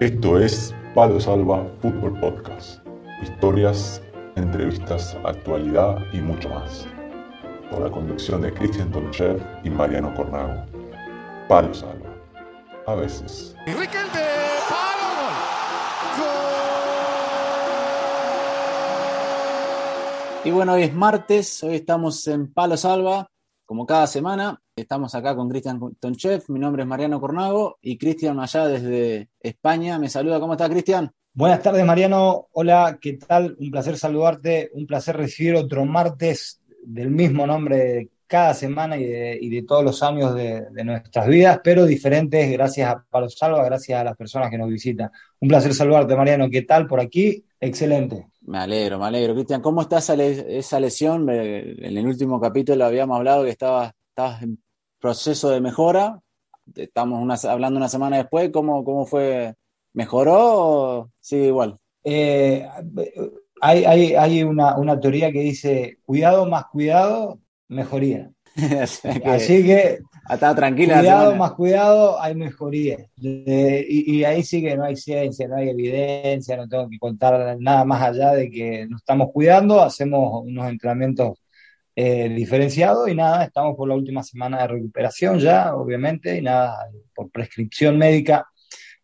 Esto es Palo Salva Fútbol Podcast. Historias, entrevistas, actualidad y mucho más. Con la conducción de Cristian Tonchev y Mariano Cornago. Palo Salva. A veces. Y bueno, hoy es martes, hoy estamos en Palo Salva, como cada semana. Estamos acá con Cristian Tonchev, mi nombre es Mariano Cornago y Cristian allá desde España me saluda. ¿Cómo está Cristian? Buenas tardes Mariano, hola, ¿qué tal? Un placer saludarte, un placer recibir otro martes del mismo nombre cada semana y de, todos los años de, nuestras vidas, pero diferentes gracias a Palo Salva, gracias a las personas que nos visitan. Un placer saludarte Mariano, ¿qué tal por aquí? Excelente. Me alegro, me alegro. Cristian, ¿cómo está esa, lesión? En el último capítulo habíamos hablado que estabas, en proceso de mejora. Estamos hablando una semana después. ¿Cómo, cómo fue? ¿Mejoró o sigue igual? Eh, hay, hay, una, una, teoría que dice, cuidado más cuidado, mejoría. Así que estaba tranquila. Cuidado más cuidado, hay mejoría. y, ahí sí que no hay ciencia, no hay evidencia, no tengo que contar nada más allá de que nos estamos cuidando, hacemos unos entrenamientos eh, diferenciados y nada, estamos por la última semana de recuperación ya, obviamente, y nada, por prescripción médica.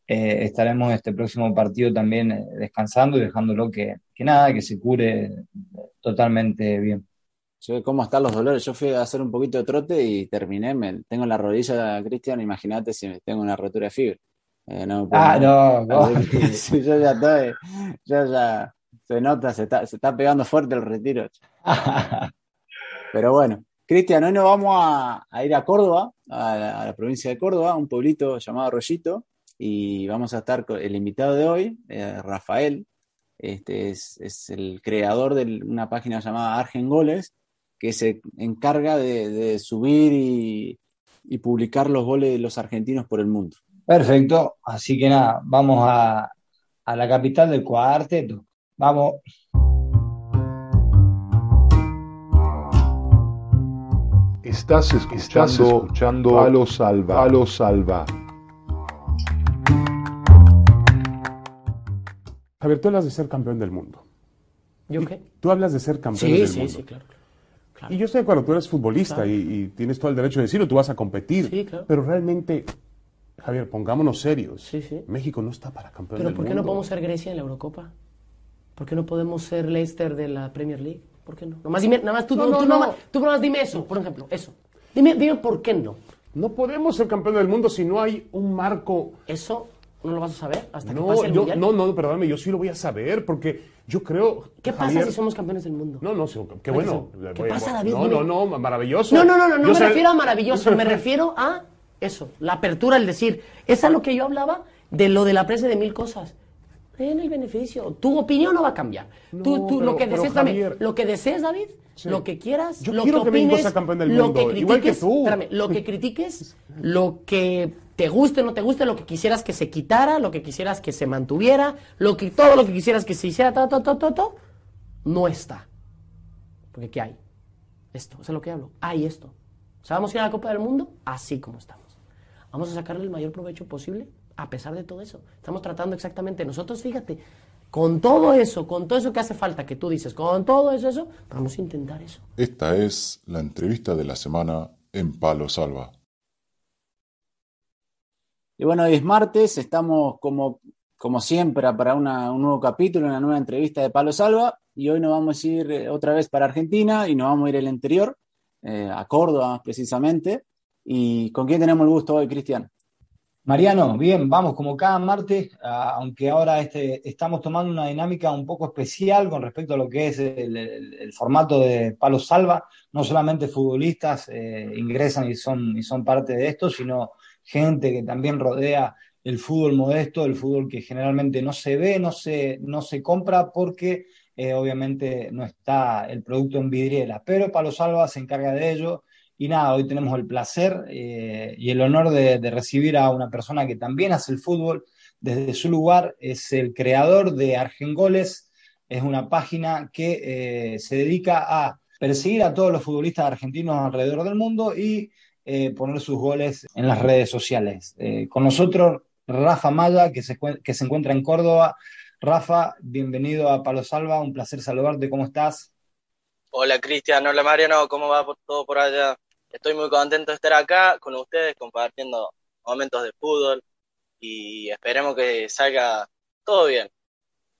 Eh, estaremos este próximo partido también eh, descansando y dejándolo que, que nada, que se cure totalmente bien. ¿Cómo están los dolores? Yo fui a hacer un poquito de trote y terminé. Me, tengo la rodilla, Cristian, imagínate si tengo una rotura de fibra. Eh, ah, no, no. yo ya estoy, yo ya se nota, se está, se está pegando fuerte el retiro. Pero bueno, Cristian, hoy nos vamos a, ir a Córdoba, a la, provincia de Córdoba, un pueblito llamado Rollito, y vamos a estar con el invitado de hoy, eh, Rafael. Este es, es, el creador de una página llamada Argen Goles, que se encarga de, subir y, publicar los goles de los argentinos por el mundo. Perfecto, así que nada, vamos a, la capital del cuarteto. Vamos. Estás escuchando, escuchando a los salva. A salva. Javier, tú hablas de ser campeón del mundo. ¿Yo qué? Tú hablas de ser campeón del mundo. Sí, sí, claro. Y yo sé, cuando tú eres futbolista y, tienes todo el derecho de decirlo, tú vas a competir. Sí, claro. Pero realmente, Javier, pongámonos serios. Sí, sí. México no está para campeón ¿Pero del por qué no podemos ser Grecia en la Eurocopa? ¿Por qué no podemos ser Leicester de la Premier League? ¿Por qué no? Nomás dime, nada más tú, no, tú, no, tú nomás dime eso, por ejemplo, eso. Dime, dime por qué no. No podemos ser campeón del mundo si no hay un marco. Eso no lo vas a saber hasta que pase el yo, No, no, perdóname, yo sí lo voy a saber porque yo creo. ¿Qué pasa si somos campeones del mundo? No, no, qué bueno. ¿Qué pasa, David? No, no, no, maravilloso. No, no, no, no, no me refiero a maravilloso, me refiero a eso, la apertura, el decir. Es a lo que yo hablaba de lo de la presa de mil cosas. En el beneficio. Tu opinión no va a cambiar. tú, tú lo que desees, Javier, lo que desees, David, lo que quieras, yo lo quiero que opines, sea campeón del mundo, lo que critiques, igual que tú. Espérame, lo que critiques, lo que te guste o no te guste, lo que quisieras que se quitara, lo que quisieras que se mantuviera, lo que, todo lo que quisieras que se hiciera, todo, todo, todo, todo, no está. Porque ¿qué hay? Esto, es lo que hablo. Hay esto. O sea, vamos a ir a la Copa del Mundo así como estamos. Vamos a sacarle el mayor provecho posible a pesar de todo eso. Estamos tratando exactamente, nosotros fíjate, con todo eso, con todo eso que hace falta, que tú dices, con todo eso, eso, vamos a intentar eso. Esta es la entrevista de la semana en Palo Salva. Y bueno, hoy es martes, estamos como, como siempre para un nuevo capítulo, una nueva entrevista de Palo Salva, y hoy nos vamos a ir eh, otra vez para Argentina y nos vamos a ir el interior, eh, a Córdoba precisamente. ¿Y con quién tenemos el gusto hoy, Cristian? Mariano, bien, vamos como cada martes, aunque ahora este, estamos tomando una dinámica un poco especial con respecto a lo que es el, formato de Palo Salva. No solamente futbolistas eh, ingresan y son, y son parte de esto, sino gente que también rodea el fútbol modesto, el fútbol que generalmente no se ve, no se, no se compra porque eh, obviamente no está el producto en vidriera. Pero Palo Salva se encarga de ello. Y nada, hoy tenemos el placer eh, y el honor de, recibir a una persona que también hace el fútbol desde su lugar. Es el creador de Argengoles. Es una página que eh, se dedica a perseguir a todos los futbolistas argentinos alrededor del mundo y eh, poner sus goles en las redes sociales. Eh, con nosotros, Rafa Maya, que se, que se encuentra en Córdoba. Rafa, bienvenido a Palo Salva, un placer saludarte, ¿cómo estás? Hola Cristian, hola Mariano, ¿cómo va todo por allá? Estoy muy contento de estar acá con ustedes compartiendo momentos de fútbol y esperemos que salga todo bien.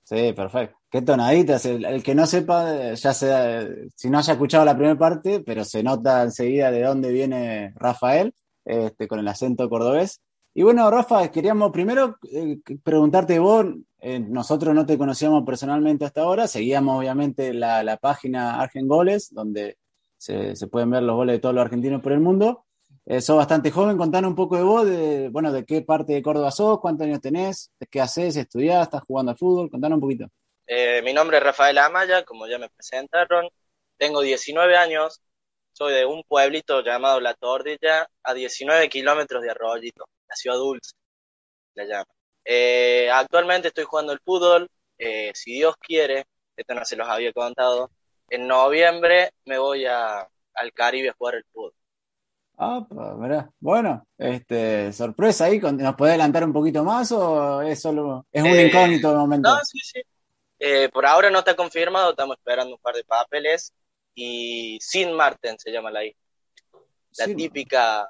Sí, perfecto. Qué tonaditas. El, que no sepa, ya se, si no haya escuchado la primera parte, pero se nota enseguida de dónde viene Rafael, este, con el acento cordobés. Y bueno, Rafa, queríamos primero eh, preguntarte vos, eh, nosotros no te conocíamos personalmente hasta ahora, seguíamos obviamente la, página Argen Goles, donde se, pueden ver los goles de todos los argentinos por el mundo. Eh, sos bastante joven, contanos un poco de vos, de, bueno, de qué parte de Córdoba sos, cuántos años tenés, qué haces, estudiás, estás jugando al fútbol, contanos un poquito. Mi nombre es Rafael Amaya, como ya me presentaron, tengo 19 años, soy de un pueblito llamado La Tordilla, a 19 kilómetros de Arroyito la ciudad dulce, la llama. Eh, actualmente estoy jugando el fútbol, eh, si Dios quiere, esto no se los había contado, en noviembre me voy a, al Caribe a jugar el fútbol. Ah, Bueno, este, sorpresa ahí, ¿nos puede adelantar un poquito más o es solo, es un eh, incógnito de momento? No, sí, sí. Por ahora no está confirmado, estamos esperando un par de papeles y Sin Marten se llama la isla. La típica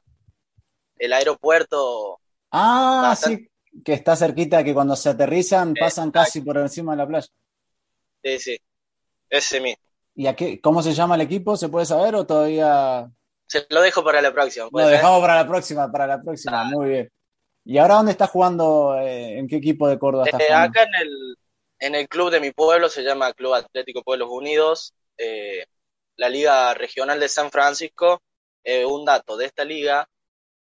el aeropuerto. Ah, sí, que está cerquita, que cuando se aterrizan pasan casi por encima de la playa. Sí, sí, ese mismo. ¿Y a qué, cómo se llama el equipo? ¿Se puede saber o todavía...? Se lo dejo para la próxima. Lo dejamos para la próxima, para la próxima, ah. muy bien. ¿Y ahora dónde estás jugando? Eh, ¿En qué equipo de Córdoba eh, jugando? Acá en el, en el club de mi pueblo, se llama Club Atlético Pueblos Unidos, eh, la Liga Regional de San Francisco. un dato de esta liga,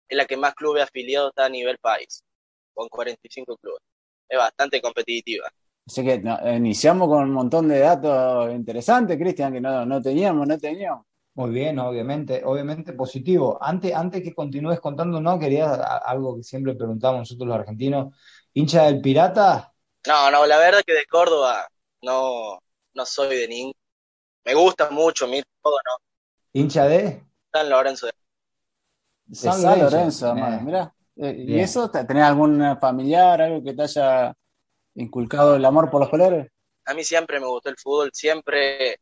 es la que más clubes afiliados está a nivel país, con 45 clubes. Es bastante competitiva. Así que iniciamos con un montón de datos interesantes, Cristian, que no, no teníamos, no teníamos. Muy bien, obviamente, obviamente positivo. Antes, antes que continúes contando, ¿no? Quería algo que siempre preguntamos nosotros los argentinos. ¿Hincha del Pirata? No, no, la verdad que de Córdoba no, no soy de ningún. Me gusta mucho, mi todo, ¿no? ¿Hincha de? San Lorenzo de San, Lorenzo, mira. Eh, ¿Y eso? ¿Tenés algún familiar, algo que te haya inculcado el amor por los colores? A mí siempre me gustó el fútbol, siempre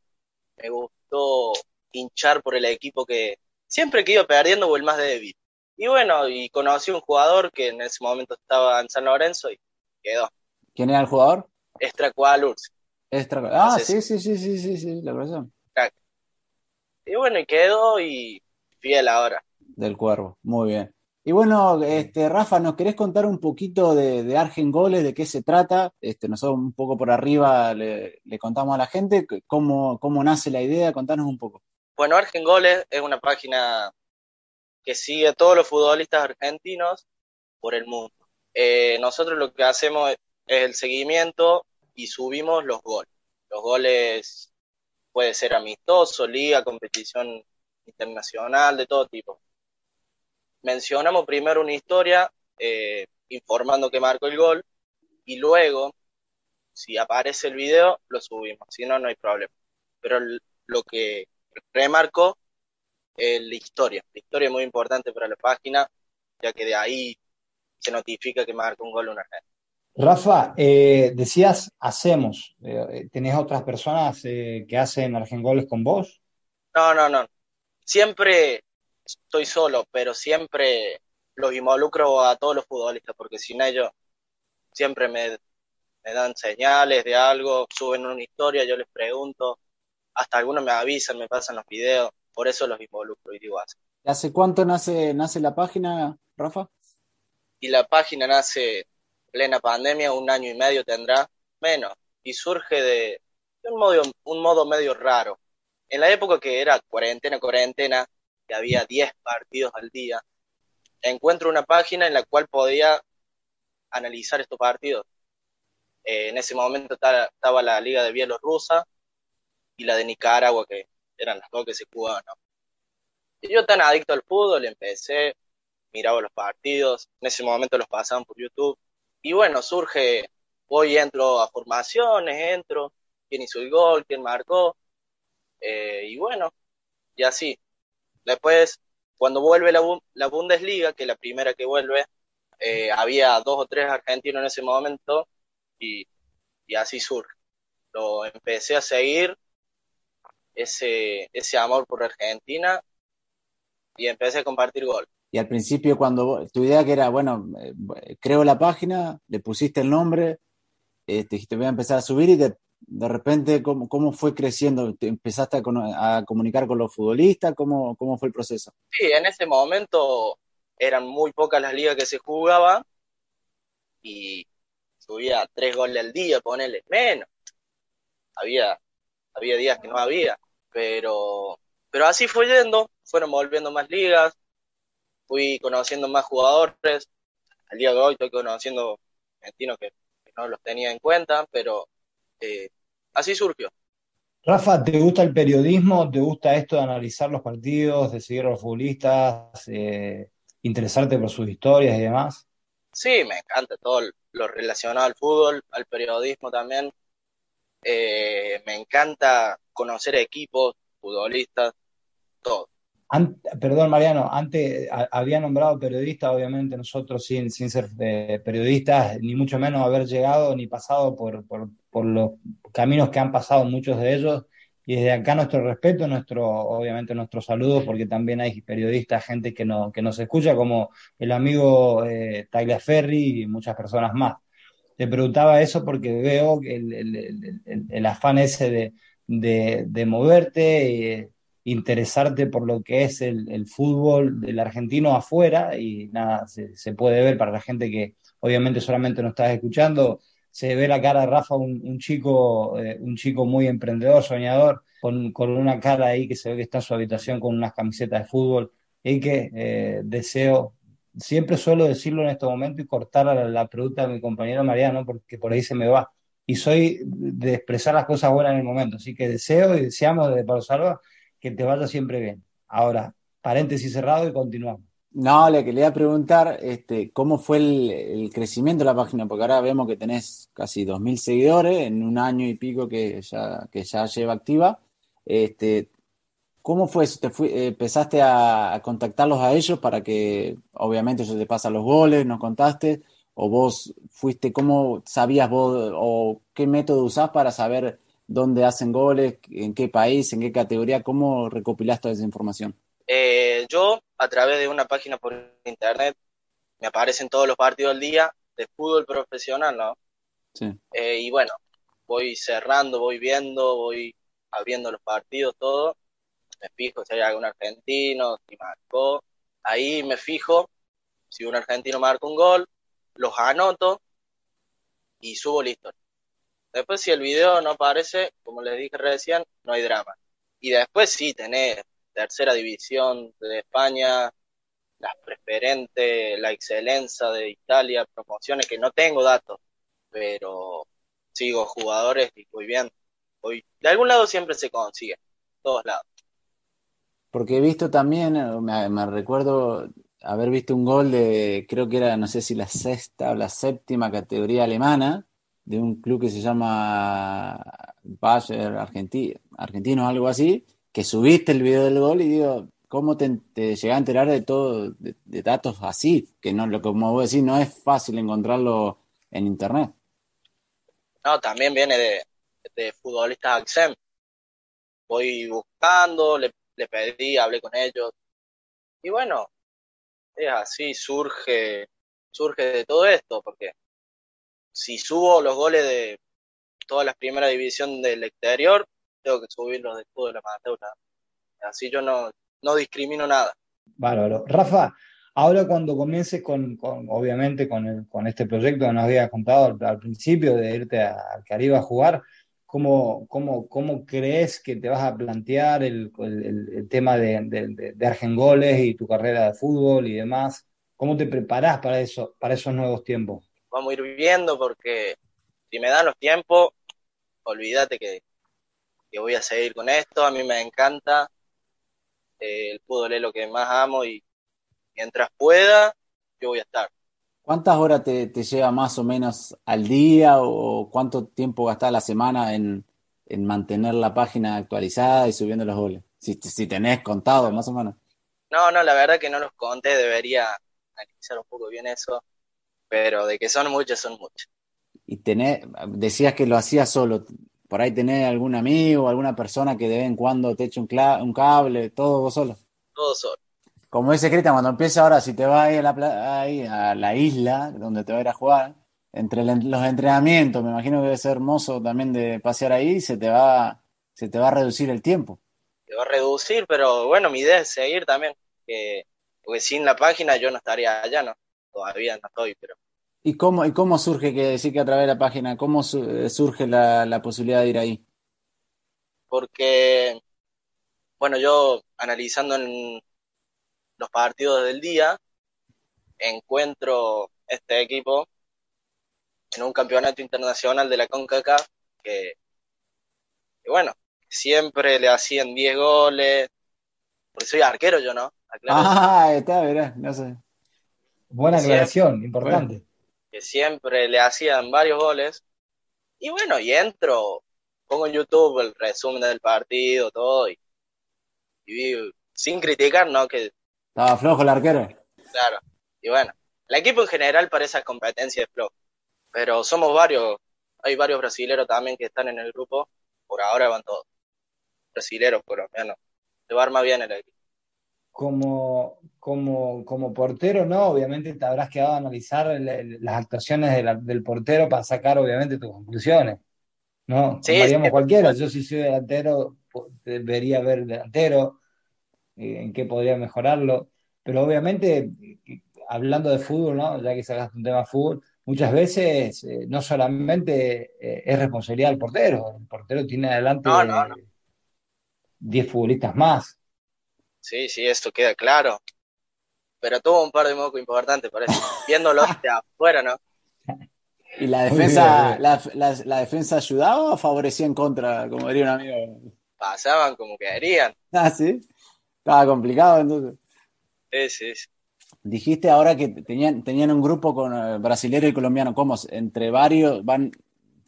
me gustó hinchar por el equipo que siempre que iba perdiendo o el más débil. Y bueno, y conocí un jugador que en ese momento estaba en San Lorenzo y quedó. ¿Quién era el jugador? Extracualurs. Extra... Ah, sí, sí, sí, sí, sí, sí, la verdad. Y bueno, y quedó y fiel ahora del Cuervo, muy bien. Y bueno, este, Rafa, ¿nos querés contar un poquito de, de Argen Goles, de qué se trata? Este, nosotros un poco por arriba le, contamos a la gente cómo, cómo nace la idea, contanos un poco. Bueno, Argen Goles es una página que sigue a todos los futbolistas argentinos por el mundo. Eh, nosotros lo que hacemos es el seguimiento y subimos los goles. Los goles puede ser amistoso, liga, competición internacional, de todo tipo mencionamos primero una historia eh, informando que marcó el gol y luego, si aparece el video, lo subimos, si no, no hay problema. Pero lo que remarco es la historia. La historia es muy importante para la página, ya que de ahí se notifica que marcó un gol una vez. Rafa, eh, decías hacemos. Eh, ¿Tenés otras personas que hacen Argengoles con vos? No, no, no. Siempre estoy solo, pero siempre los involucro a todos los futbolistas, porque sin ellos siempre me, dan señales de algo, suben una historia, yo les pregunto, hasta algunos me avisan, me pasan los videos, por eso los involucro y digo así. ¿Hace cuánto nace, nace la página, Rafa? Y la página nace plena pandemia, un año y medio tendrá, menos, y surge de, un, modo, un modo medio raro. En la época que era cuarentena, cuarentena, que había 10 partidos al día, encuentro una página en la cual podía analizar estos partidos. Eh, en ese momento estaba la Liga de Bielorrusia y la de Nicaragua, que eran las dos que se jugaban. Y yo tan adicto al fútbol, empecé, miraba los partidos, en ese momento los pasaban por YouTube. Y bueno, surge, hoy entro a formaciones, entro, quién hizo el gol, quién marcó. Eh, y bueno, y así. Después, cuando vuelve la, Bundesliga, que es la primera que vuelve, eh, había dos o tres argentinos en ese momento y, y así surge. Lo empecé a seguir, ese, ese amor por Argentina y empecé a compartir gol. Y al principio, cuando tu idea que era, bueno, eh, creo la página, le pusiste el nombre, este, dijiste, voy a empezar a subir y de, repente, ¿cómo, ¿cómo, fue creciendo? ¿Te ¿Empezaste a, comunicar con los futbolistas? ¿Cómo, ¿Cómo fue el proceso? Sí, en ese momento eran muy pocas las ligas que se jugaban y subía tres goles al día, ponele menos. Había, había días que no había, pero, pero así fue yendo, fueron volviendo más ligas, fui conociendo más jugadores. Al día de hoy estoy conociendo argentinos que, que no los tenía en cuenta, pero eh, así surgió. Rafa, ¿te gusta el periodismo? ¿Te gusta esto de analizar los partidos, de seguir a los futbolistas, eh, interesarte por sus historias y demás? Sí, me encanta todo lo relacionado al fútbol, al periodismo también. Eh, me encanta conocer equipos, futbolistas, todo. Perdón, Mariano, antes había nombrado periodista, obviamente nosotros sin, sin ser eh, periodistas, ni mucho menos haber llegado ni pasado por, por, por, los caminos que han pasado muchos de ellos. Y desde acá nuestro respeto, nuestro, obviamente nuestro saludo, porque también hay periodistas, gente que, no, que nos escucha, como el amigo eh, Tyler Ferry y muchas personas más. Te preguntaba eso porque veo el, el, el, el afán ese de, de, de moverte, eh, interesarte por lo que es el, fútbol del argentino afuera y nada, se, se, puede ver para la gente que obviamente solamente nos está escuchando, se ve la cara de Rafa, un, un chico, eh, un chico muy emprendedor, soñador, con, con, una cara ahí que se ve que está en su habitación con unas camisetas de fútbol y que eh, deseo, siempre suelo decirlo en este momento y cortar la, la pregunta de mi compañero Mariano porque por ahí se me va. Y soy de expresar las cosas buenas en el momento, así que deseo y deseamos de Palo Salva que te vaya siempre bien. Ahora, paréntesis cerrado y continuamos. No, le quería preguntar este, cómo fue el, crecimiento de la página, porque ahora vemos que tenés casi 2.000 seguidores en un año y pico que ya, que ya lleva activa. Este, ¿Cómo fue eso? ¿Te fui, eh, ¿Empezaste a, a, contactarlos a ellos para que, obviamente, ellos te pasan los goles, nos contaste? ¿O vos fuiste, cómo sabías vos, o qué método usás para saber dónde hacen goles, en qué país, en qué categoría? ¿Cómo recopilás toda esa información? Eh, yo, a través de una página por internet, me aparecen todos los partidos del día de fútbol profesional, ¿no? Sí. Eh, y bueno, voy cerrando, voy viendo, voy abriendo los partidos, todo. Me fijo si hay algún argentino, si marcó. Ahí me fijo si un argentino marca un gol, los anoto y subo la historia. Después, si el video no aparece, como les dije recién, no hay drama. Y después sí, tenés tercera división de España, las preferentes, la excelencia de Italia, promociones que no tengo datos, pero sigo jugadores y voy bien. Voy, de algún lado siempre se consigue, todos lados. Porque he visto también, me, me, recuerdo haber visto un gol de, creo que era, no sé si la sexta o la séptima categoría alemana, de un club que se llama Bayer Argentino, Argentino algo así, que subiste el video del gol y digo, ¿cómo te, te a enterar de todo, de, de, datos así? Que no, lo como vos decís, no es fácil encontrarlo en internet. No, también viene de, de futbolistas Axem. Voy buscando, le, le pedí, hablé con ellos. Y bueno, es así, surge, surge de todo esto, porque si subo los goles de todas las primeras división del exterior, tengo que subir los de fútbol amateur. Así yo no, no discrimino nada. Bárbaro. Rafa, ahora cuando comiences con, con obviamente, con, el, con este proyecto que nos habías contado al, principio de irte al Caribe a jugar, ¿cómo, cómo, cómo crees que te vas a plantear el, el, el tema de, de, de Argengoles y tu carrera de fútbol y demás? ¿Cómo te preparás para, eso, para esos nuevos tiempos? Vamos a ir viendo porque si me dan los tiempos, olvídate que que voy a seguir con esto, a mí me encanta, eh, el fútbol es lo que más amo y mientras pueda, yo voy a estar. ¿Cuántas horas te, te lleva más o menos al día o cuánto tiempo gastás la semana en, en, mantener la página actualizada y subiendo los goles? Si, si tenés contado, más o menos. No, no, la verdad que no los conté, debería analizar un poco bien eso. Pero de que son muchos, son muchos. Y tenés, decías que lo hacías solo, por ahí tenés algún amigo, alguna persona que de vez en cuando te eche un, un cable, todo vos solo. Todo solo. Como dice Cristian, cuando empieza ahora, si te vas ahí a, la, ahí a la isla, donde te va a ir a jugar, entre los entrenamientos, me imagino que debe ser hermoso también de pasear ahí, se te va, se te va a reducir el tiempo. Se va a reducir, pero bueno, mi idea es seguir también, que, porque sin la página yo no estaría allá, ¿no? Todavía no estoy, pero... ¿Y cómo, y cómo surge que decir que a través de la página, cómo eh, surge la, la posibilidad de ir ahí? Porque, bueno, yo analizando en los partidos del día, encuentro este equipo en un campeonato internacional de la CONCACAF que, bueno, siempre le hacían 10 goles, porque soy arquero yo, ¿no? Ah, está, verás, no sé. Buena aclaración, importante. Que siempre le hacían varios goles. Y bueno, y entro, pongo en YouTube el resumen del partido, todo, y, y sin criticar, ¿no? Que estaba flojo el arquero. Claro. Y bueno, el equipo en general para esa competencia es flojo. Pero somos varios, hay varios brasileros también que están en el grupo. Por ahora van todos. Brasileros, por lo menos. Se va a armar bien el equipo. Como, como, como portero, ¿no? Obviamente te habrás quedado a analizar las actuaciones del portero para sacar, obviamente, tus conclusiones. ¿No? Sí, cualquiera. Yo, si soy delantero, debería ver delantero eh, en qué podría mejorarlo. Pero obviamente, hablando de fútbol, ¿no? ya que sacaste un tema de fútbol, muchas veces eh, no solamente eh, es responsabilidad del portero, el portero tiene adelante 10 futbolistas más. Sí, sí, esto queda claro. Pero tuvo un par de mocos importantes, parece. Viéndolo de afuera, ¿no? ¿Y la defensa, la, la, defensa ayudaba o favorecía en contra, como diría un amigo? Pasaban como que harían. Ah, sí. Estaba complicado entonces. Sí, sí, sí. Dijiste ahora que tenían, tenían un grupo con eh, brasilero y colombiano. ¿Cómo? ¿Entre varios van,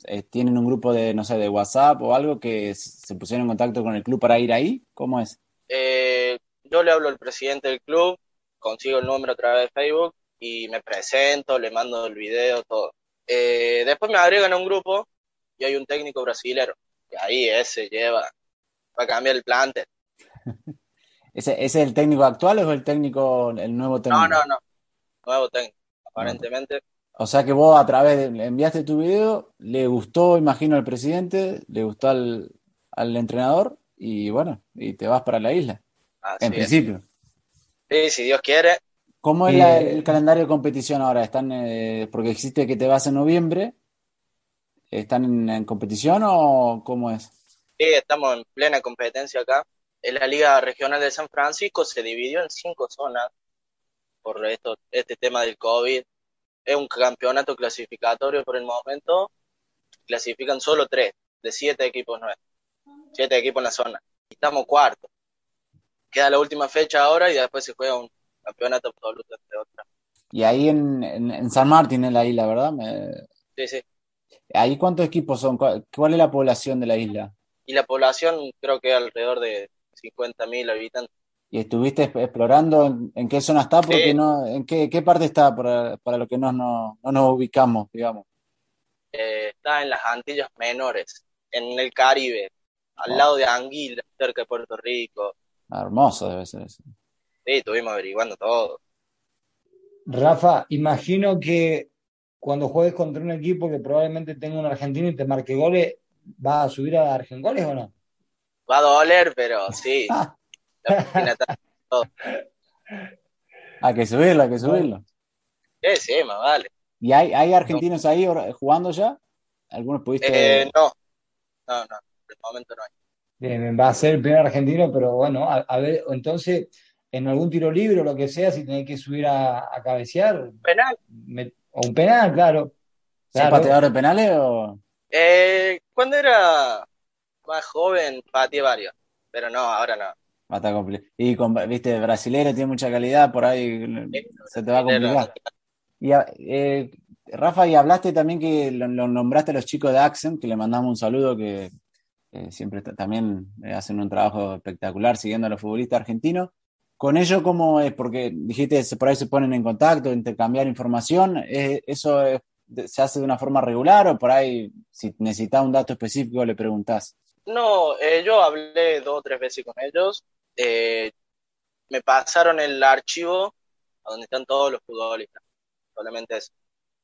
eh, tienen un grupo de, no sé, de WhatsApp o algo que se pusieron en contacto con el club para ir ahí? ¿Cómo es? Eh, yo le hablo al presidente del club, consigo el número a través de Facebook y me presento, le mando el video, todo. después me agregan a un grupo y hay un técnico brasilero. Y ahí ese lleva, va a cambiar el plantel. ¿Ese, es el técnico actual o es el técnico, el nuevo técnico? No, no, no. Nuevo técnico, aparentemente. O sea que vos a través de, le enviaste tu video, le gustó, imagino, al presidente, le gustó al, entrenador y bueno, y te vas para la isla. en principio. Sí, si Dios quiere. ¿Cómo es el calendario de competición ahora? ¿Están, eh, porque existe que te vas en noviembre, ¿están en competición o cómo es? Sí, estamos en plena competencia acá en la Liga Regional de San Francisco se dividió en cinco zonas por esto, este tema del COVID. Es un campeonato clasificatorio por el momento. Clasifican solo tres de siete equipos nuestros. Siete equipos en la zona. Estamos cuartos. Queda la última fecha ahora y después se juega un campeonato absoluto entre otras. Y ahí en, San Martín, en la isla, ¿verdad? Sí, sí. ¿Ahí cuántos equipos son? ¿Cuál es la población de la isla? Y la población creo que alrededor de 50.000 habitantes. ¿Y estuviste explorando en, qué zona está? Porque no, ¿En qué, parte está para, para lo que no, no, nos ubicamos, digamos? Eh, está en las Antillas Menores, en el Caribe, al ah. lado de Anguila, cerca de Puerto Rico. Hermoso debe ser eso. Sí, estuvimos averiguando todo. Rafa, imagino que cuando juegues contra un equipo que probablemente tenga un argentino y te marque goles, ¿vas a subir a Argengoles o no? Va a doler, pero sí. hay que subirlo, hay que subirlo. Sí, sí, más vale. ¿Y hay, hay argentinos ahí jugando ya? ¿Algunos pudiste...? Eh, no, no, no, de momento no hay. Bien, va a ser el primer argentino, pero bueno, a, ver, entonces, en algún tiro libre o lo que sea, si tenés que subir a, cabecear. Penal. o un penal, claro. claro. pateador de penales o...? Eh, cuando era más joven pateé varios, pero no, ahora no. Y con, viste, brasilero tiene mucha calidad, por ahí se te va a complicar. Y, eh, Rafa, y hablaste también que lo, nombraste a los chicos de Axen, que le mandamos un saludo, que siempre también hacen un trabajo espectacular siguiendo a los futbolistas argentinos. con ello, ¿cómo es? Porque dijiste, por ahí se ponen en contacto, intercambiar información. ¿Eso se hace de una forma regular o por ahí, si necesitas un dato específico, le preguntás? No, eh, yo hablé dos o tres veces con ellos. Eh, me pasaron el archivo a donde están todos los futbolistas. Solamente eso.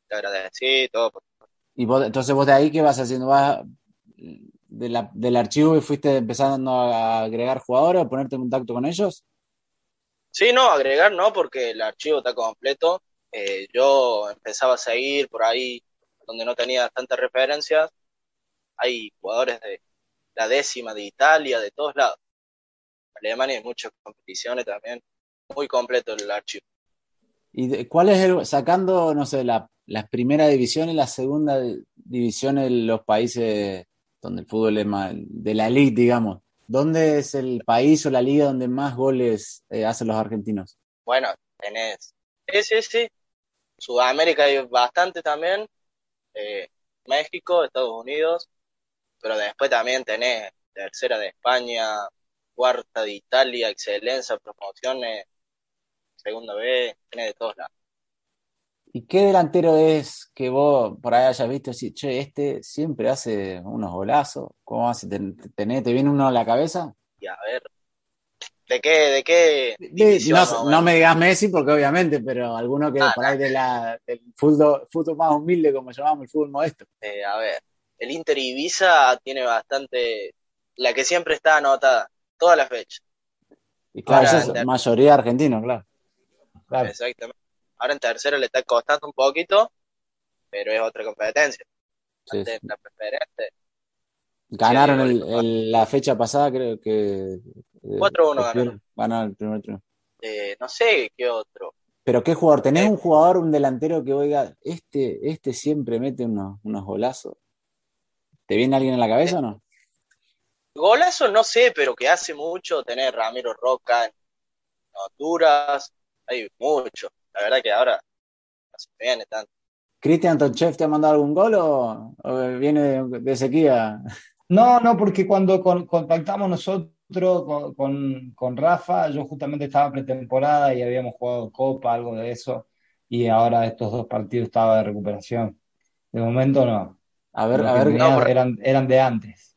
Te agradecí, todo. ¿Y vos, entonces vos de ahí qué vas haciendo? ¿Vas de la, del archivo y fuiste empezando a agregar jugadores o ponerte en contacto con ellos? Sí, no, agregar no, porque el archivo está completo. Eh, yo empezaba a seguir por ahí donde no tenía tantas referencias. Hay jugadores de la décima de Italia, de todos lados. Alemania hay muchas competiciones también. Muy completo el archivo. ¿Y cuál es el, sacando, no sé, la, la primera división y la segunda división en los países donde el fútbol es más, de la elite, digamos? ¿Dónde es el país o la liga donde más goles eh, hacen los argentinos? Bueno, tenés. Sí, sí, sí. Sudamérica hay bastante también. Eh, México, Estados Unidos. Pero después también tenés tercera de España, cuarta de Italia, excelencia, promociones, segunda vez, tenés de todos lados. ¿Y qué delantero es que vos por ahí hayas visto así, che, este siempre hace unos golazos? ¿Cómo hace? ¿Te, te, viene uno a la cabeza? Y a ver, ¿de qué? ¿De qué? no, me digas Messi, porque obviamente, pero alguno que ah, por ahí de la, del fútbol, fútbol más humilde, como llamamos el fútbol modesto. Eh, a ver, el Inter Ibiza tiene bastante, la que siempre está anotada, todas las fechas. Y claro, es mayoría argentino, claro. claro. Exactamente. Ahora en tercero le está costando un poquito, pero es otra competencia. Sí, La preferente. Ganaron la fecha pasada, creo que. 4-1 eh, ganaron. Ganaron el primer triunfo. Eh, no sé qué otro. Pero qué jugador, ¿tenés un jugador, un delantero que oiga, este, este siempre mete unos, unos golazos? ¿Te viene alguien en la cabeza o no? Golazo no sé, pero que hace mucho tener Ramiro Roca en Honduras, hay mucho. La verdad que ahora no se viene tanto. ¿Cristian Tonchev te ha mandado algún gol o, viene de, sequía? No, no, porque cuando contactamos nosotros con, con, Rafa, yo justamente estaba pretemporada y habíamos jugado Copa, algo de eso, y ahora estos dos partidos estaba de recuperación. De momento no. A ver, a ver. eran, eran de antes.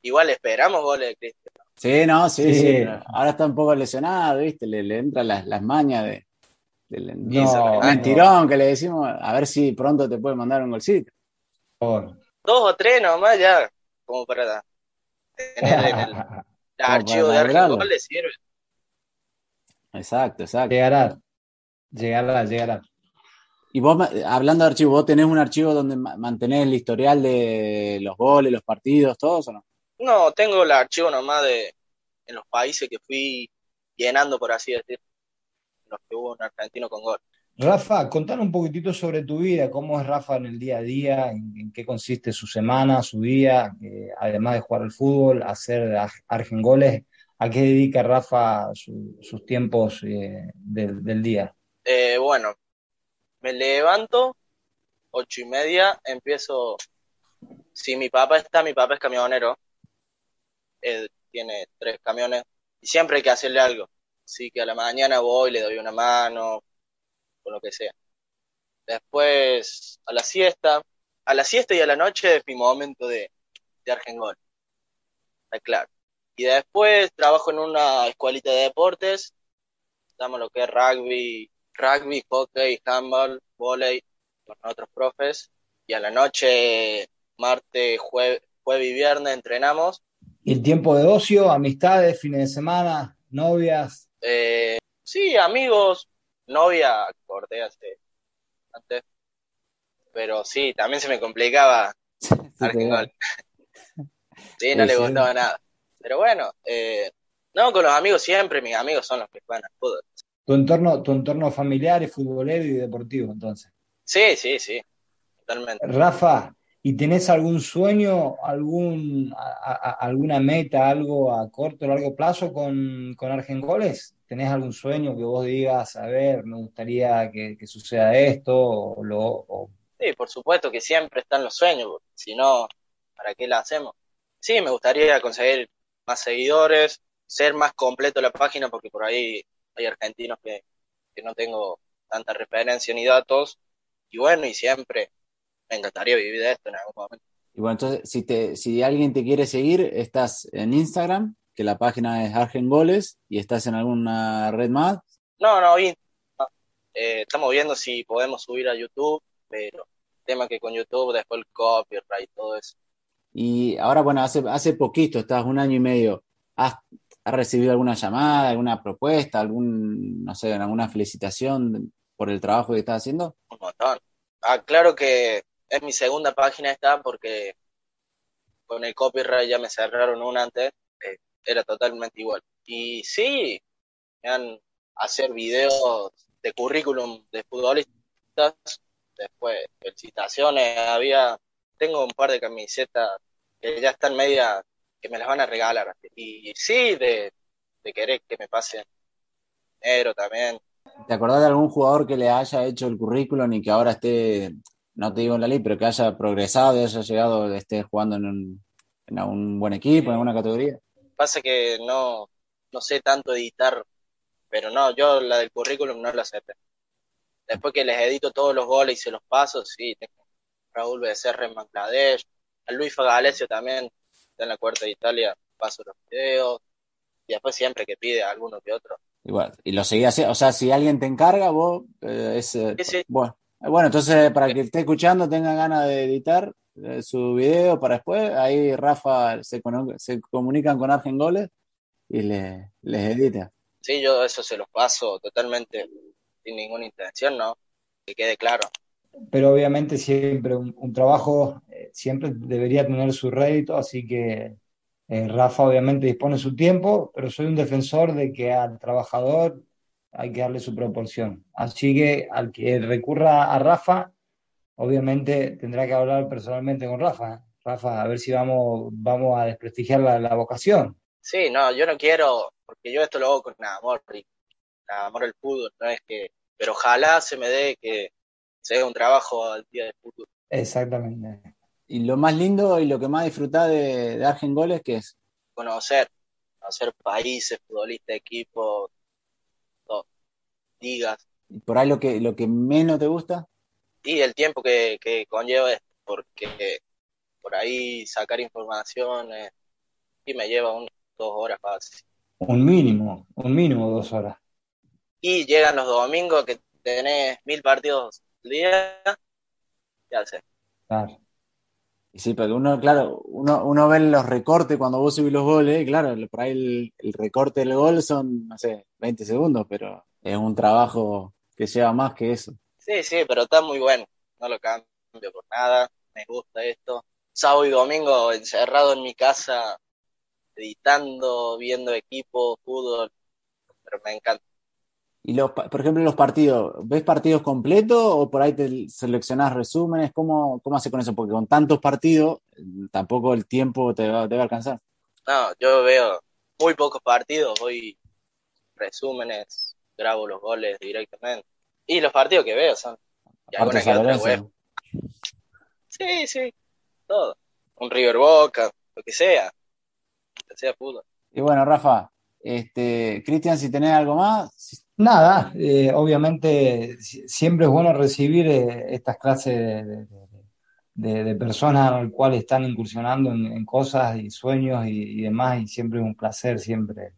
Igual esperamos goles de Cristian. Sí, no, sí, sí, Ahora está un poco lesionado, ¿viste? Le, le entran las, las mañas de, del mentirón que le decimos, a ver si pronto te puede mandar un golcito. Dos o tres nomás ya, como para tener en el, archivo de Argentina le sirve. Exacto, exacto. Llegará, llegará, llegará. Y vos, hablando de archivo, ¿vos tenés un archivo donde mantenés el historial de los goles, los partidos, todos o no? No, tengo el archivo nomás de en los países que fui llenando, por así decirlo que hubo un argentino con gol. Rafa, contanos un poquitito sobre tu vida, cómo es Rafa en el día a día, en, qué consiste su semana, su día, eh, además de jugar al fútbol, hacer argengoles, ¿a qué dedica Rafa sus tiempos eh, del, día? Eh, bueno, me levanto, ocho y media, empiezo, si mi papá está, mi papá es camionero, él tiene tres camiones, y siempre hay que hacerle algo Así que a la mañana voy, le doy una mano, o lo que sea. Después, a la siesta, a la siesta y a la noche es mi momento de, de Argengol. Está claro. Y después trabajo en una escuelita de deportes, damos lo que es rugby, rugby, hockey, handball, volei, con otros profes. Y a la noche, martes, jueves, jueves y viernes entrenamos. ¿Y el tiempo de ocio, amistades, fines de semana, novias? Eh, sí, amigos, novia, corté hace antes. Pero sí, también se me complicaba sí, sí, no le gustaba nada. Pero bueno, eh, no, con los amigos siempre, mis amigos son los que juegan al fútbol. Tu entorno, tu entorno familiar es futbolero y deportivo, entonces. Sí, sí, sí, totalmente. Rafa, ¿y tenés algún sueño, algún, alguna meta, algo a corto o largo plazo con, con Argengoles? ¿Tenés algún sueño que vos digas, a ver, me gustaría que, suceda esto? Sí, por supuesto que siempre están los sueños, si no, ¿para qué la hacemos? Sí, me gustaría conseguir más seguidores, ser más completo la página, porque por ahí hay argentinos que, que no tengo tanta referencia ni datos, y bueno, y siempre me encantaría vivir de esto en algún momento. Y bueno, entonces, si, te, si alguien te quiere seguir, estás en Instagram, que la página es Argen Goles, y estás en alguna red más. No, no. Eh, estamos viendo si podemos subir a YouTube, pero el tema que con YouTube después el copyright y todo eso. Y ahora, bueno, hace, hace poquito, estás un año y medio, ¿has, has recibido alguna llamada, alguna propuesta, algún, no sé, alguna felicitación por el trabajo que estás haciendo? Un montón. Ah, claro que es mi segunda página esta porque con el copyright ya me cerraron una antes, eh, era totalmente igual. Y sí, me han hacer videos de currículum de futbolistas, después felicitaciones, había, tengo un par de camisetas que ya están media, que me las van a regalar. Y sí, de, de querer que me pasen dinero también. ¿Te acordás de algún jugador que le haya hecho el currículum y que ahora esté, no te digo en la ley, pero que haya progresado haya llegado, esté jugando en un, en un buen equipo, en alguna categoría? Pasa que no, no sé tanto editar, pero no, yo la del currículum no la acepté. Después que les edito todos los goles y se los paso, sí, tengo Raúl Becerra en Bangladesh, a Luis Fagalesio también, está en la cuarta de Italia, paso los videos, y después siempre que pide a alguno que otro. Igual, y lo seguías, o sea, si alguien te encarga, vos, eh, es, eh, Sí, sí. bueno, bueno, entonces para que esté escuchando, tenga ganas de editar eh, su video para después, ahí Rafa se, se comunican con Argen Goles y le, les edita. Sí, yo eso se los paso totalmente sin ninguna intención, ¿no? Que quede claro. pero obviamente siempre un, un trabajo eh, siempre debería tener su rédito, así que eh, Rafa obviamente dispone su tiempo, pero soy un defensor de que al trabajador hay que darle su proporción. Así que al que recurra a Rafa, obviamente tendrá que hablar personalmente con Rafa. ¿eh? Rafa, a ver si vamos, vamos a desprestigiar la, la vocación. Sí, no, yo no quiero, porque yo esto lo hago con amor, y amor al fútbol, no es que, pero ojalá se me dé que sea un trabajo al día del fútbol. Exactamente. Y lo más lindo y lo que más disfrutás de, de Argen Goles, que es? Conocer, conocer países, futbolistas, equipos, ligas, Y por ahí lo que, lo que menos te gusta, y el tiempo que, que conlleva esto, porque por ahí sacar informaciones y me lleva unas dos horas fácil. Un mínimo, un mínimo dos horas. Y llegan los domingos que tenés mil partidos al día, ya sé. Claro. Y sí, porque uno, claro, uno, uno ve los recortes cuando vos subís los goles, claro, por ahí el, el recorte del gol son, no sé, 20 segundos, pero es un trabajo que lleva más que eso. Sí, sí, pero está muy bueno. No lo cambio por nada. Me gusta esto. Sábado y domingo encerrado en mi casa, editando, viendo equipo, fútbol. Pero me encanta. Y los, por ejemplo, los partidos, ¿ves partidos completos o por ahí te seleccionás resúmenes? ¿Cómo, cómo hace con eso? Porque con tantos partidos, tampoco el tiempo te va, te va a alcanzar. No, yo veo muy pocos partidos, voy resúmenes, grabo los goles directamente. Y los partidos que veo son. Y Aparte alguna que otra San Lorenzo. web. Sí, sí, todo. Un River Boca, lo que sea. Que sea fútbol. Y bueno, Rafa, este, Cristian, si tenés algo más, Nada, eh, obviamente si- siempre es bueno recibir eh, estas clases de, de- de- de personas al cual están incursionando en, en cosas y sueños y, y demás, y siempre es un placer, siempre.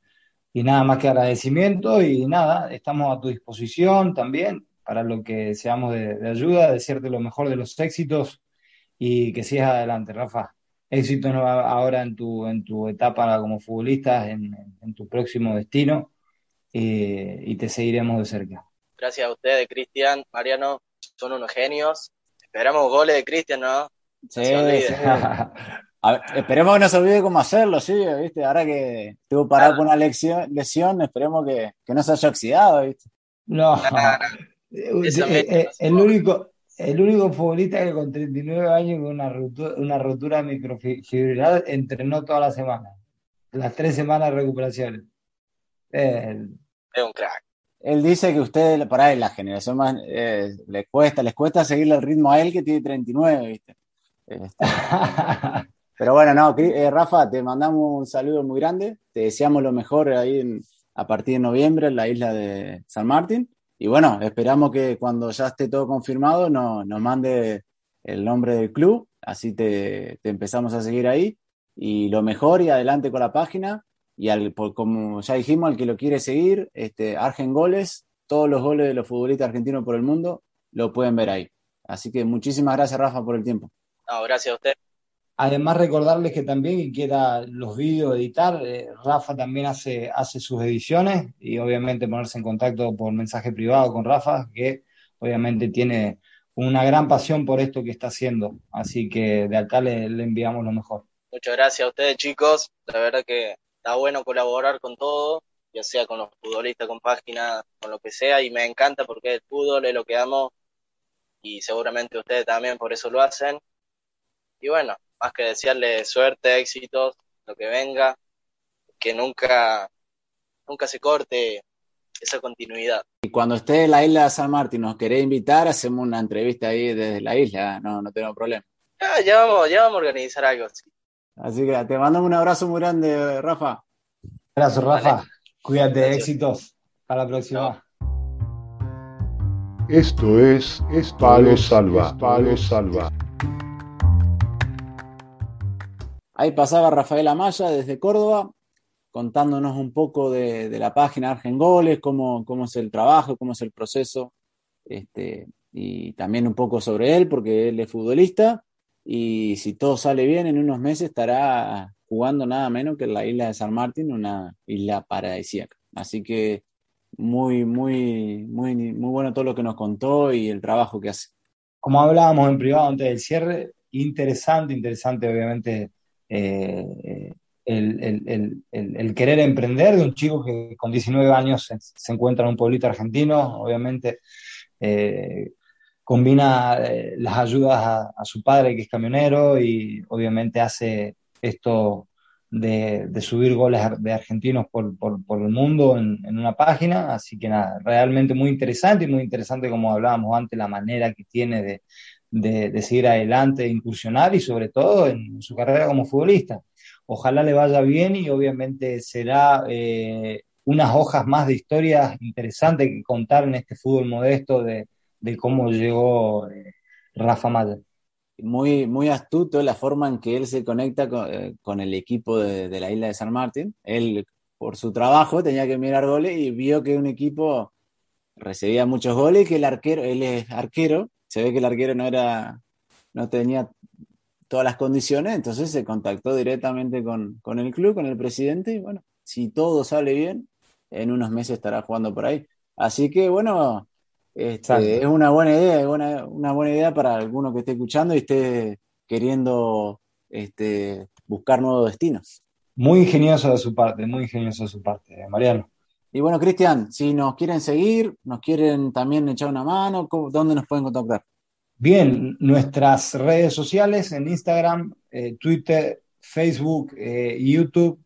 Y nada más que agradecimiento y nada, estamos a tu disposición también para lo que seamos de, de ayuda, desearte lo mejor de los éxitos y que sigas adelante, Rafa. Éxito ahora en tu, en tu etapa como futbolista, en, en tu próximo destino eh, y te seguiremos de cerca. Gracias a ustedes, Cristian, Mariano, son unos genios. Esperamos goles de Cristian, ¿no? sí, sí. A ver, esperemos que no se olvide cómo hacerlo, sí, ¿viste? Ahora que estuvo parado por una lección, lesión, esperemos que, que no se haya oxidado, ¿viste? No, Eh, eh, el único, el único futbolista que con 39 años con una rotura, una rotura microfibrilar entrenó toda la semana, las tres semanas de recuperación. Eh, Es un crack. Él dice que ustedes, por ahí, la generación más, eh, les cuesta, les cuesta seguirle el ritmo a él que tiene 39, ¿viste? Este, pero bueno, no, eh, Rafa, te mandamos un saludo muy grande, te deseamos lo mejor ahí a partir de noviembre en la isla de San Martín. Y bueno, esperamos que cuando ya esté todo confirmado nos mande el nombre del club, así te, empezamos a seguir ahí. Y lo mejor y adelante con la página. Y al, como ya dijimos, al que lo quiere seguir, este, Argen Goles, todos los goles de los futbolistas argentinos por el mundo, lo pueden ver ahí. Así que muchísimas gracias, Rafa, por el tiempo. No, gracias a usted. Además, recordarles que también quiera los vídeos editar, eh, Rafa también hace, hace sus ediciones y obviamente ponerse en contacto por mensaje privado con Rafa, que obviamente tiene una gran pasión por esto que está haciendo. Así que de acá le, enviamos lo mejor. Muchas gracias a ustedes, chicos. La verdad que está bueno colaborar con todo, ya sea con los futbolistas, con páginas, con lo que sea, y me encanta porque el fútbol es lo que amo y seguramente ustedes también por eso lo hacen. Y bueno, más que desearle suerte, éxitos, lo que venga, que nunca, nunca se corte esa continuidad. Y cuando esté en la isla de San Martín, nos querés invitar, hacemos una entrevista ahí desde la isla, no, no tenemos problema. Ya, vamos, ya vamos a organizar algo así. Así que te mando un abrazo muy grande, Rafa. Abrazo, Rafa. Cuídate, éxitos. Hasta la próxima. Esto es, Palo Salva. Palo Salva. Ahí pasaba Rafael Amaya desde Córdoba, contándonos un poco de, la página Argengoles, cómo, cómo es el trabajo, cómo es el proceso, este, y también un poco sobre él, porque él es futbolista, y si todo sale bien, en unos meses estará jugando nada menos que en la isla de San Martín, una isla paradisíaca. Así que muy, muy, muy, muy bueno todo lo que nos contó y el trabajo que hace. Como hablábamos en privado antes del cierre, interesante, interesante obviamente eh, el, querer emprender de un chico que con 19 años se, encuentra en un pueblito argentino, obviamente eh, combina eh, las ayudas a, su padre que es camionero y obviamente hace esto de, subir goles de argentinos por, el mundo en, una página, así que nada, realmente muy interesante y muy interesante como hablábamos antes, la manera que tiene de, de, seguir adelante, de incursionar y sobre todo en su carrera como futbolista. Ojalá le vaya bien y obviamente será eh, unas hojas más de historias interesantes que contar en este fútbol modesto de, cómo llegó eh, Rafa Maya. Muy, muy astuto la forma en que él se conecta con, eh, el equipo de, de, la isla de San Martín. Él, por su trabajo, tenía que mirar goles y vio que un equipo recibía muchos goles, que el arquero, él es arquero, se ve que el arquero no era, no tenía todas las condiciones, entonces se contactó directamente con, el club, con el presidente, y bueno, si todo sale bien, en unos meses estará jugando por ahí. Así que bueno, este, es una buena idea, es una, una, buena idea para alguno que esté escuchando y esté queriendo este, buscar nuevos destinos. Muy ingenioso de su parte, muy ingenioso de su parte, Mariano. Y bueno, Cristian, si nos quieren seguir, nos quieren también echar una mano, ¿dónde nos pueden contactar? Bien, nuestras redes sociales en Instagram, eh, Twitter, Facebook, eh, YouTube,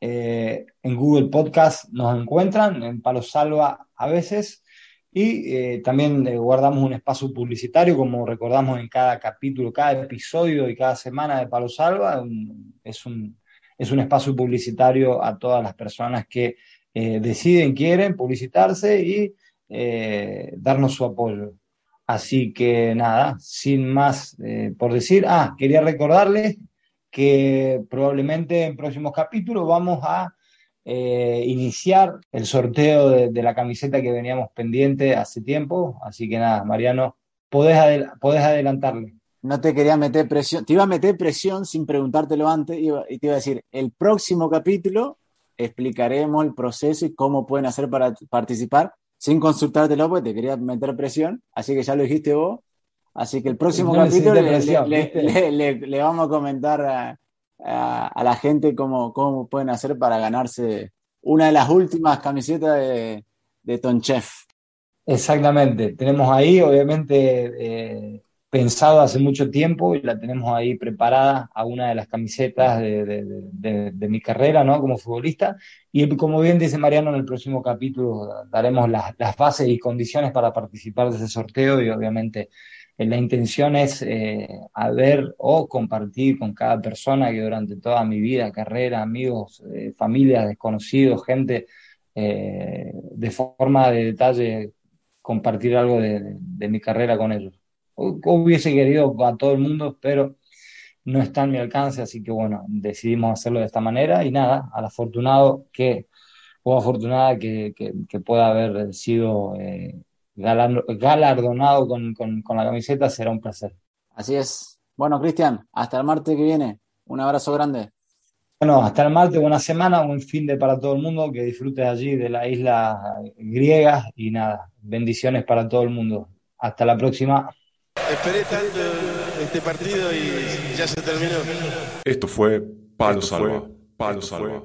eh, en Google Podcast nos encuentran, en Palo Salva a veces, y también guardamos un espacio publicitario, como recordamos en cada capítulo, cada episodio y cada semana de Palo Salva, es, un, es un espacio publicitario a todas las personas que eh, deciden, quieren publicitarse y eh, darnos su apoyo. Así que nada, sin más eh, por decir, ah, quería recordarles que probablemente en próximos capítulos vamos a iniciar el sorteo de, la camiseta que veníamos pendiente hace tiempo. Así que nada, Mariano, podés, podés adelantarle. No te quería meter presión, te iba a meter presión sin preguntártelo antes y te iba a decir, el próximo capítulo explicaremos el proceso y cómo pueden hacer para participar sin consultártelo, porque te quería meter presión, así que ya lo dijiste vos. Así que el próximo capítulo le, vamos a comentar a, la gente cómo, cómo, pueden hacer para ganarse una de las últimas camisetas de, de Tonchef. Exactamente, tenemos ahí obviamente eh, pensado hace mucho tiempo y la tenemos ahí preparada a una de las camisetas de, mi carrera, ¿no? Como futbolista. Y como bien dice Mariano, en el próximo capítulo daremos las, bases y condiciones para participar de ese sorteo y obviamente eh, la intención es eh, haber o compartir con cada persona que durante toda mi vida, carrera, amigos, eh, familias, desconocidos, gente, eh, de forma de detalle compartir algo de, de mi carrera con ellos. Hubiese querido a todo el mundo, pero no está en mi alcance, así que bueno, decidimos hacerlo de esta manera y nada, al afortunado que, o afortunada que, que, pueda haber sido eh, galardonado con, con, con la camiseta, será un placer. Así es. Bueno, Cristian, hasta el martes que viene. Un abrazo grande. Bueno, hasta el martes, buena semana, buen fin de para todo el mundo, que disfrutes allí de la isla griega y nada, bendiciones para todo el mundo. Hasta la próxima. Esperé tanto este partido y ya se terminó. Esto fue Palo Salva. Palo Salva.